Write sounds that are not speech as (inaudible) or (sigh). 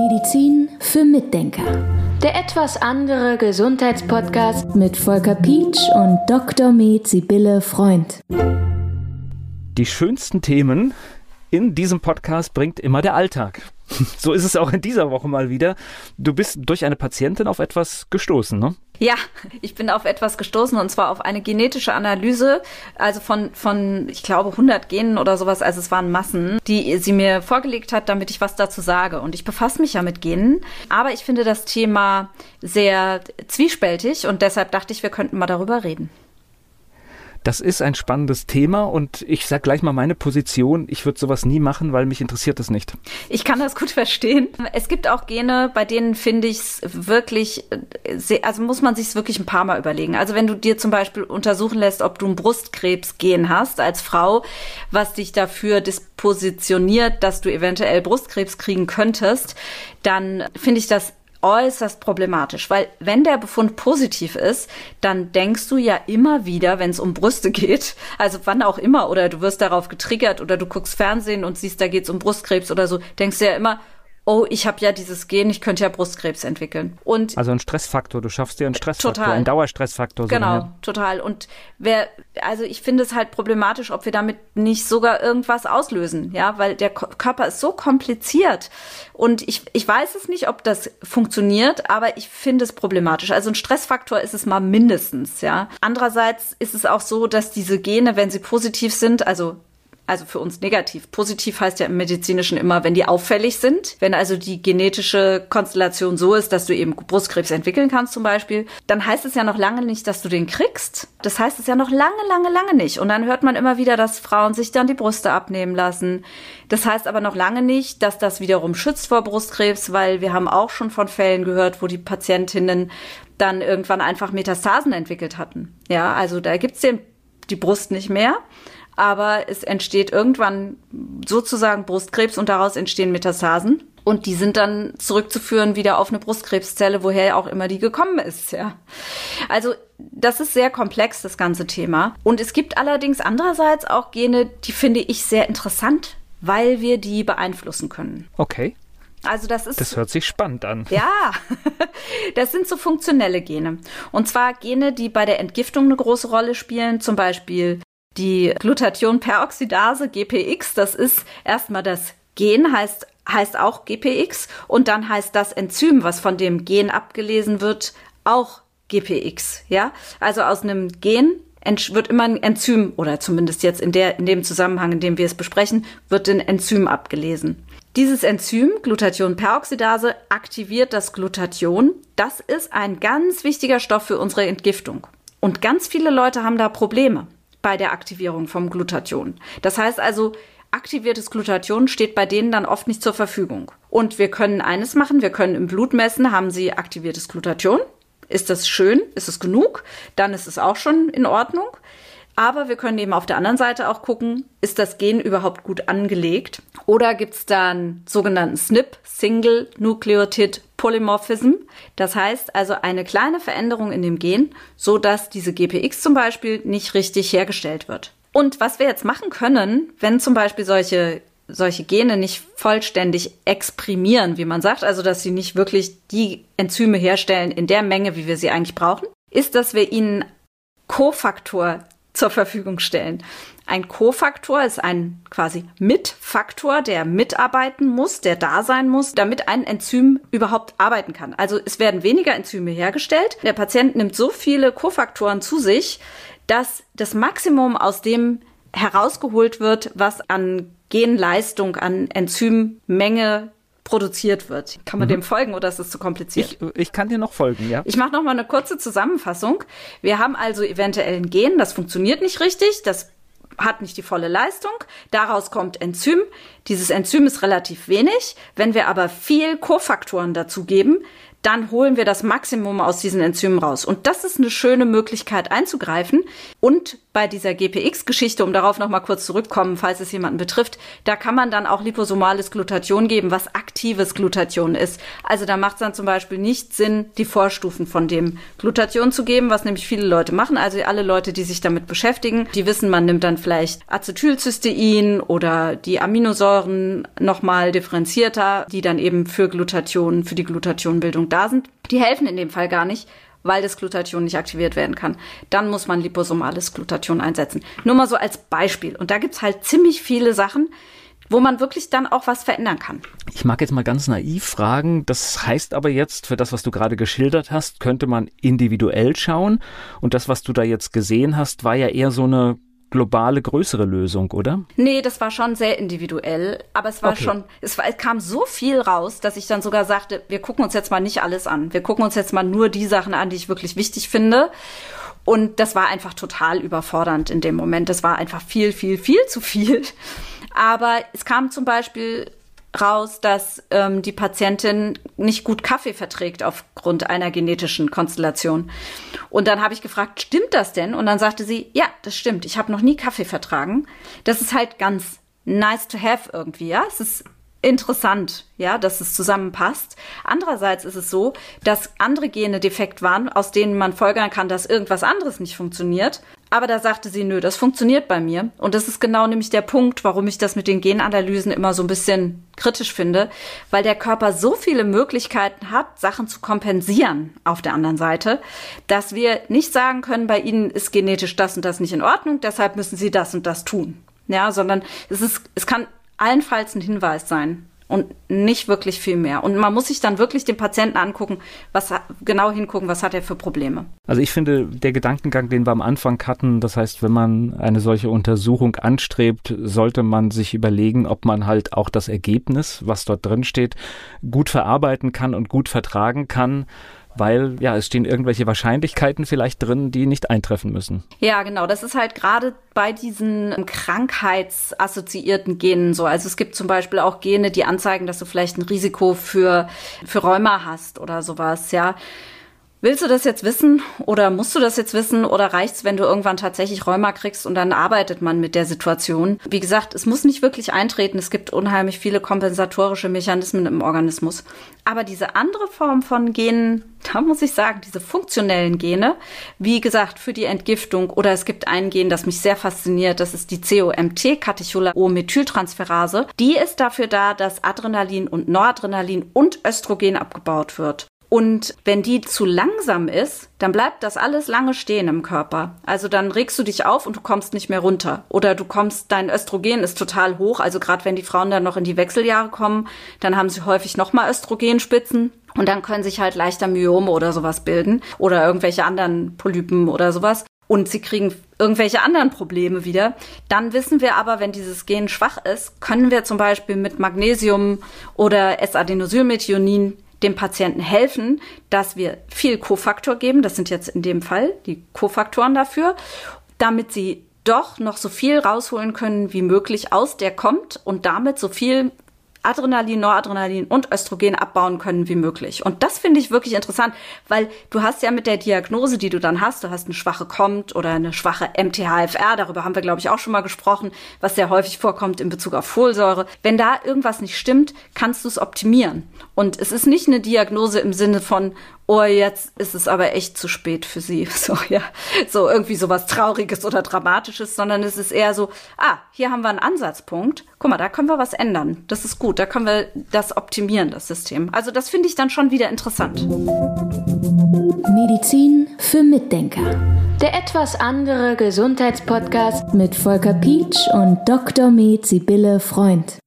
Medizin für Mitdenker. Der etwas andere Gesundheitspodcast mit Volker Pietsch und Dr. Med Sibylle Freund. Die schönsten Themen in diesem Podcast bringt immer der Alltag. (laughs) So ist es auch in dieser Woche mal wieder. Du bist durch eine Patientin auf etwas gestoßen, ne? Ja, ich bin auf etwas gestoßen und zwar auf eine genetische Analyse, also von, von, ich glaube, 100 Genen oder sowas, also es waren Massen, die sie mir vorgelegt hat, damit ich was dazu sage. Und ich befasse mich ja mit Genen, aber ich finde das Thema sehr zwiespältig und deshalb dachte ich, wir könnten mal darüber reden. Das ist ein spannendes Thema und ich sage gleich mal meine Position. Ich würde sowas nie machen, weil mich interessiert das nicht. Ich kann das gut verstehen. Es gibt auch Gene, bei denen finde ich es wirklich, also muss man sich es wirklich ein paar Mal überlegen. Also wenn du dir zum Beispiel untersuchen lässt, ob du ein Brustkrebsgen hast als Frau, was dich dafür dispositioniert, dass du eventuell Brustkrebs kriegen könntest, dann finde ich das äußerst problematisch, weil wenn der Befund positiv ist, dann denkst du ja immer wieder, wenn es um Brüste (laughs) geht, also wann auch immer, oder du wirst darauf getriggert oder du guckst Fernsehen und siehst, da geht es um Brustkrebs oder so, denkst du ja immer, oh, ich habe ja dieses Gen, ich könnte ja Brustkrebs entwickeln. Und also ein Stressfaktor, du schaffst dir einen Stressfaktor, total. einen Dauerstressfaktor. Genau, ja. total. Und wer, also ich finde es halt problematisch, ob wir damit nicht sogar irgendwas auslösen, ja, weil der Körper ist so kompliziert. Und ich, ich weiß es nicht, ob das funktioniert, aber ich finde es problematisch. Also ein Stressfaktor ist es mal mindestens, ja. Andererseits ist es auch so, dass diese Gene, wenn sie positiv sind, also also für uns negativ. Positiv heißt ja im Medizinischen immer, wenn die auffällig sind. Wenn also die genetische Konstellation so ist, dass du eben Brustkrebs entwickeln kannst zum Beispiel, dann heißt es ja noch lange nicht, dass du den kriegst. Das heißt es ja noch lange, lange, lange nicht. Und dann hört man immer wieder, dass Frauen sich dann die Brüste abnehmen lassen. Das heißt aber noch lange nicht, dass das wiederum schützt vor Brustkrebs, weil wir haben auch schon von Fällen gehört, wo die Patientinnen dann irgendwann einfach Metastasen entwickelt hatten. Ja, also da gibt's den die Brust nicht mehr aber es entsteht irgendwann sozusagen Brustkrebs und daraus entstehen Metastasen. Und die sind dann zurückzuführen wieder auf eine Brustkrebszelle, woher auch immer die gekommen ist, ja. Also, das ist sehr komplex, das ganze Thema. Und es gibt allerdings andererseits auch Gene, die finde ich sehr interessant, weil wir die beeinflussen können. Okay. Also das ist. Das hört sich spannend an. Ja, (laughs) das sind so funktionelle Gene. Und zwar Gene, die bei der Entgiftung eine große Rolle spielen, zum Beispiel die Glutathionperoxidase, GPX, das ist erstmal das Gen, heißt, heißt auch GPX und dann heißt das Enzym, was von dem Gen abgelesen wird, auch GPX, ja? Also aus einem Gen wird immer ein Enzym oder zumindest jetzt in der in dem Zusammenhang, in dem wir es besprechen, wird ein Enzym abgelesen. Dieses Enzym Glutathionperoxidase aktiviert das Glutathion. Das ist ein ganz wichtiger Stoff für unsere Entgiftung. Und ganz viele Leute haben da Probleme bei der Aktivierung vom Glutathion. Das heißt also, aktiviertes Glutathion steht bei denen dann oft nicht zur Verfügung. Und wir können eines machen, wir können im Blut messen, haben sie aktiviertes Glutathion. Ist das schön? Ist es genug? Dann ist es auch schon in Ordnung. Aber wir können eben auf der anderen Seite auch gucken, ist das Gen überhaupt gut angelegt? Oder gibt es da einen sogenannten SNP, Single Nucleotide Polymorphism. Das heißt also eine kleine Veränderung in dem Gen, so dass diese GPX zum Beispiel nicht richtig hergestellt wird. Und was wir jetzt machen können, wenn zum Beispiel solche solche Gene nicht vollständig exprimieren, wie man sagt, also dass sie nicht wirklich die Enzyme herstellen in der Menge, wie wir sie eigentlich brauchen, ist, dass wir ihnen Kofaktor zur Verfügung stellen. Ein Kofaktor ist ein quasi Mitfaktor, der mitarbeiten muss, der da sein muss, damit ein Enzym überhaupt arbeiten kann. Also es werden weniger Enzyme hergestellt. Der Patient nimmt so viele Kofaktoren zu sich, dass das Maximum aus dem herausgeholt wird, was an Genleistung, an Enzymmenge produziert wird. Kann man mhm. dem folgen oder ist es zu kompliziert? Ich, ich kann dir noch folgen, ja. Ich mache noch mal eine kurze Zusammenfassung. Wir haben also eventuell ein Gen, das funktioniert nicht richtig, das hat nicht die volle Leistung. Daraus kommt Enzym. Dieses Enzym ist relativ wenig. Wenn wir aber viel Kofaktoren dazugeben, dann holen wir das Maximum aus diesen Enzymen raus. Und das ist eine schöne Möglichkeit einzugreifen und bei dieser GPX-Geschichte, um darauf nochmal kurz zurückkommen, falls es jemanden betrifft, da kann man dann auch liposomales Glutathion geben, was aktives Glutathion ist. Also da macht es dann zum Beispiel nicht Sinn, die Vorstufen von dem Glutathion zu geben, was nämlich viele Leute machen. Also alle Leute, die sich damit beschäftigen, die wissen, man nimmt dann vielleicht Acetylcystein oder die Aminosäuren nochmal differenzierter, die dann eben für Glutathion, für die Glutathionbildung da sind. Die helfen in dem Fall gar nicht, weil das Glutathion nicht aktiviert werden kann. Dann muss man liposomales Glutathion einsetzen. Nur mal so als Beispiel. Und da gibt's halt ziemlich viele Sachen, wo man wirklich dann auch was verändern kann. Ich mag jetzt mal ganz naiv fragen, das heißt aber jetzt, für das, was du gerade geschildert hast, könnte man individuell schauen. Und das, was du da jetzt gesehen hast, war ja eher so eine globale, größere Lösung, oder? Nee, das war schon sehr individuell, aber es war okay. schon, es, war, es kam so viel raus, dass ich dann sogar sagte, wir gucken uns jetzt mal nicht alles an. Wir gucken uns jetzt mal nur die Sachen an, die ich wirklich wichtig finde. Und das war einfach total überfordernd in dem Moment. Das war einfach viel, viel, viel zu viel. Aber es kam zum Beispiel raus, dass ähm, die Patientin nicht gut Kaffee verträgt aufgrund einer genetischen Konstellation. Und dann habe ich gefragt, stimmt das denn? Und dann sagte sie, ja, das stimmt. Ich habe noch nie Kaffee vertragen. Das ist halt ganz nice to have irgendwie, ja. Es ist interessant, ja, dass es zusammenpasst. Andererseits ist es so, dass andere Gene defekt waren, aus denen man folgern kann, dass irgendwas anderes nicht funktioniert. Aber da sagte sie, nö, das funktioniert bei mir. Und das ist genau nämlich der Punkt, warum ich das mit den Genanalysen immer so ein bisschen kritisch finde, weil der Körper so viele Möglichkeiten hat, Sachen zu kompensieren auf der anderen Seite, dass wir nicht sagen können, bei ihnen ist genetisch das und das nicht in Ordnung, deshalb müssen sie das und das tun. Ja, sondern es ist, es kann allenfalls ein Hinweis sein und nicht wirklich viel mehr. Und man muss sich dann wirklich den Patienten angucken, was genau hingucken, was hat er für Probleme. Also ich finde, der Gedankengang, den wir am Anfang hatten, das heißt, wenn man eine solche Untersuchung anstrebt, sollte man sich überlegen, ob man halt auch das Ergebnis, was dort drin steht, gut verarbeiten kann und gut vertragen kann weil ja, es stehen irgendwelche Wahrscheinlichkeiten vielleicht drin, die nicht eintreffen müssen. Ja, genau. Das ist halt gerade bei diesen krankheitsassoziierten Genen so. Also es gibt zum Beispiel auch Gene, die anzeigen, dass du vielleicht ein Risiko für, für Rheuma hast oder sowas, ja. Willst du das jetzt wissen oder musst du das jetzt wissen oder reicht's, wenn du irgendwann tatsächlich Rheuma kriegst und dann arbeitet man mit der Situation? Wie gesagt, es muss nicht wirklich eintreten. Es gibt unheimlich viele kompensatorische Mechanismen im Organismus. Aber diese andere Form von Genen, da muss ich sagen, diese funktionellen Gene, wie gesagt, für die Entgiftung oder es gibt ein Gen, das mich sehr fasziniert, das ist die COMT, Catecholaminomethyltransferase. Die ist dafür da, dass Adrenalin und Noradrenalin und Östrogen abgebaut wird. Und wenn die zu langsam ist, dann bleibt das alles lange stehen im Körper. Also dann regst du dich auf und du kommst nicht mehr runter. Oder du kommst, dein Östrogen ist total hoch. Also gerade wenn die Frauen dann noch in die Wechseljahre kommen, dann haben sie häufig nochmal Östrogenspitzen. Und dann können sich halt leichter Myome oder sowas bilden. Oder irgendwelche anderen Polypen oder sowas. Und sie kriegen irgendwelche anderen Probleme wieder. Dann wissen wir aber, wenn dieses Gen schwach ist, können wir zum Beispiel mit Magnesium oder S-Adenosylmethionin dem Patienten helfen, dass wir viel Kofaktor geben. Das sind jetzt in dem Fall die Kofaktoren dafür, damit sie doch noch so viel rausholen können wie möglich aus der kommt und damit so viel Adrenalin, Noradrenalin und Östrogen abbauen können wie möglich. Und das finde ich wirklich interessant, weil du hast ja mit der Diagnose, die du dann hast, du hast eine schwache COMT oder eine schwache MTHFR, darüber haben wir, glaube ich, auch schon mal gesprochen, was sehr häufig vorkommt in Bezug auf Folsäure. Wenn da irgendwas nicht stimmt, kannst du es optimieren. Und es ist nicht eine Diagnose im Sinne von, oh, jetzt ist es aber echt zu spät für sie. (laughs) So, ja, so irgendwie sowas Trauriges oder Dramatisches, sondern es ist eher so, ah, hier haben wir einen Ansatzpunkt. Guck mal, da können wir was ändern. Das ist gut. Da können wir das optimieren, das System. Also das finde ich dann schon wieder interessant. Medizin für Mitdenker. Der etwas andere Gesundheitspodcast mit Volker Pietsch und Dr. Med Sibylle Freund.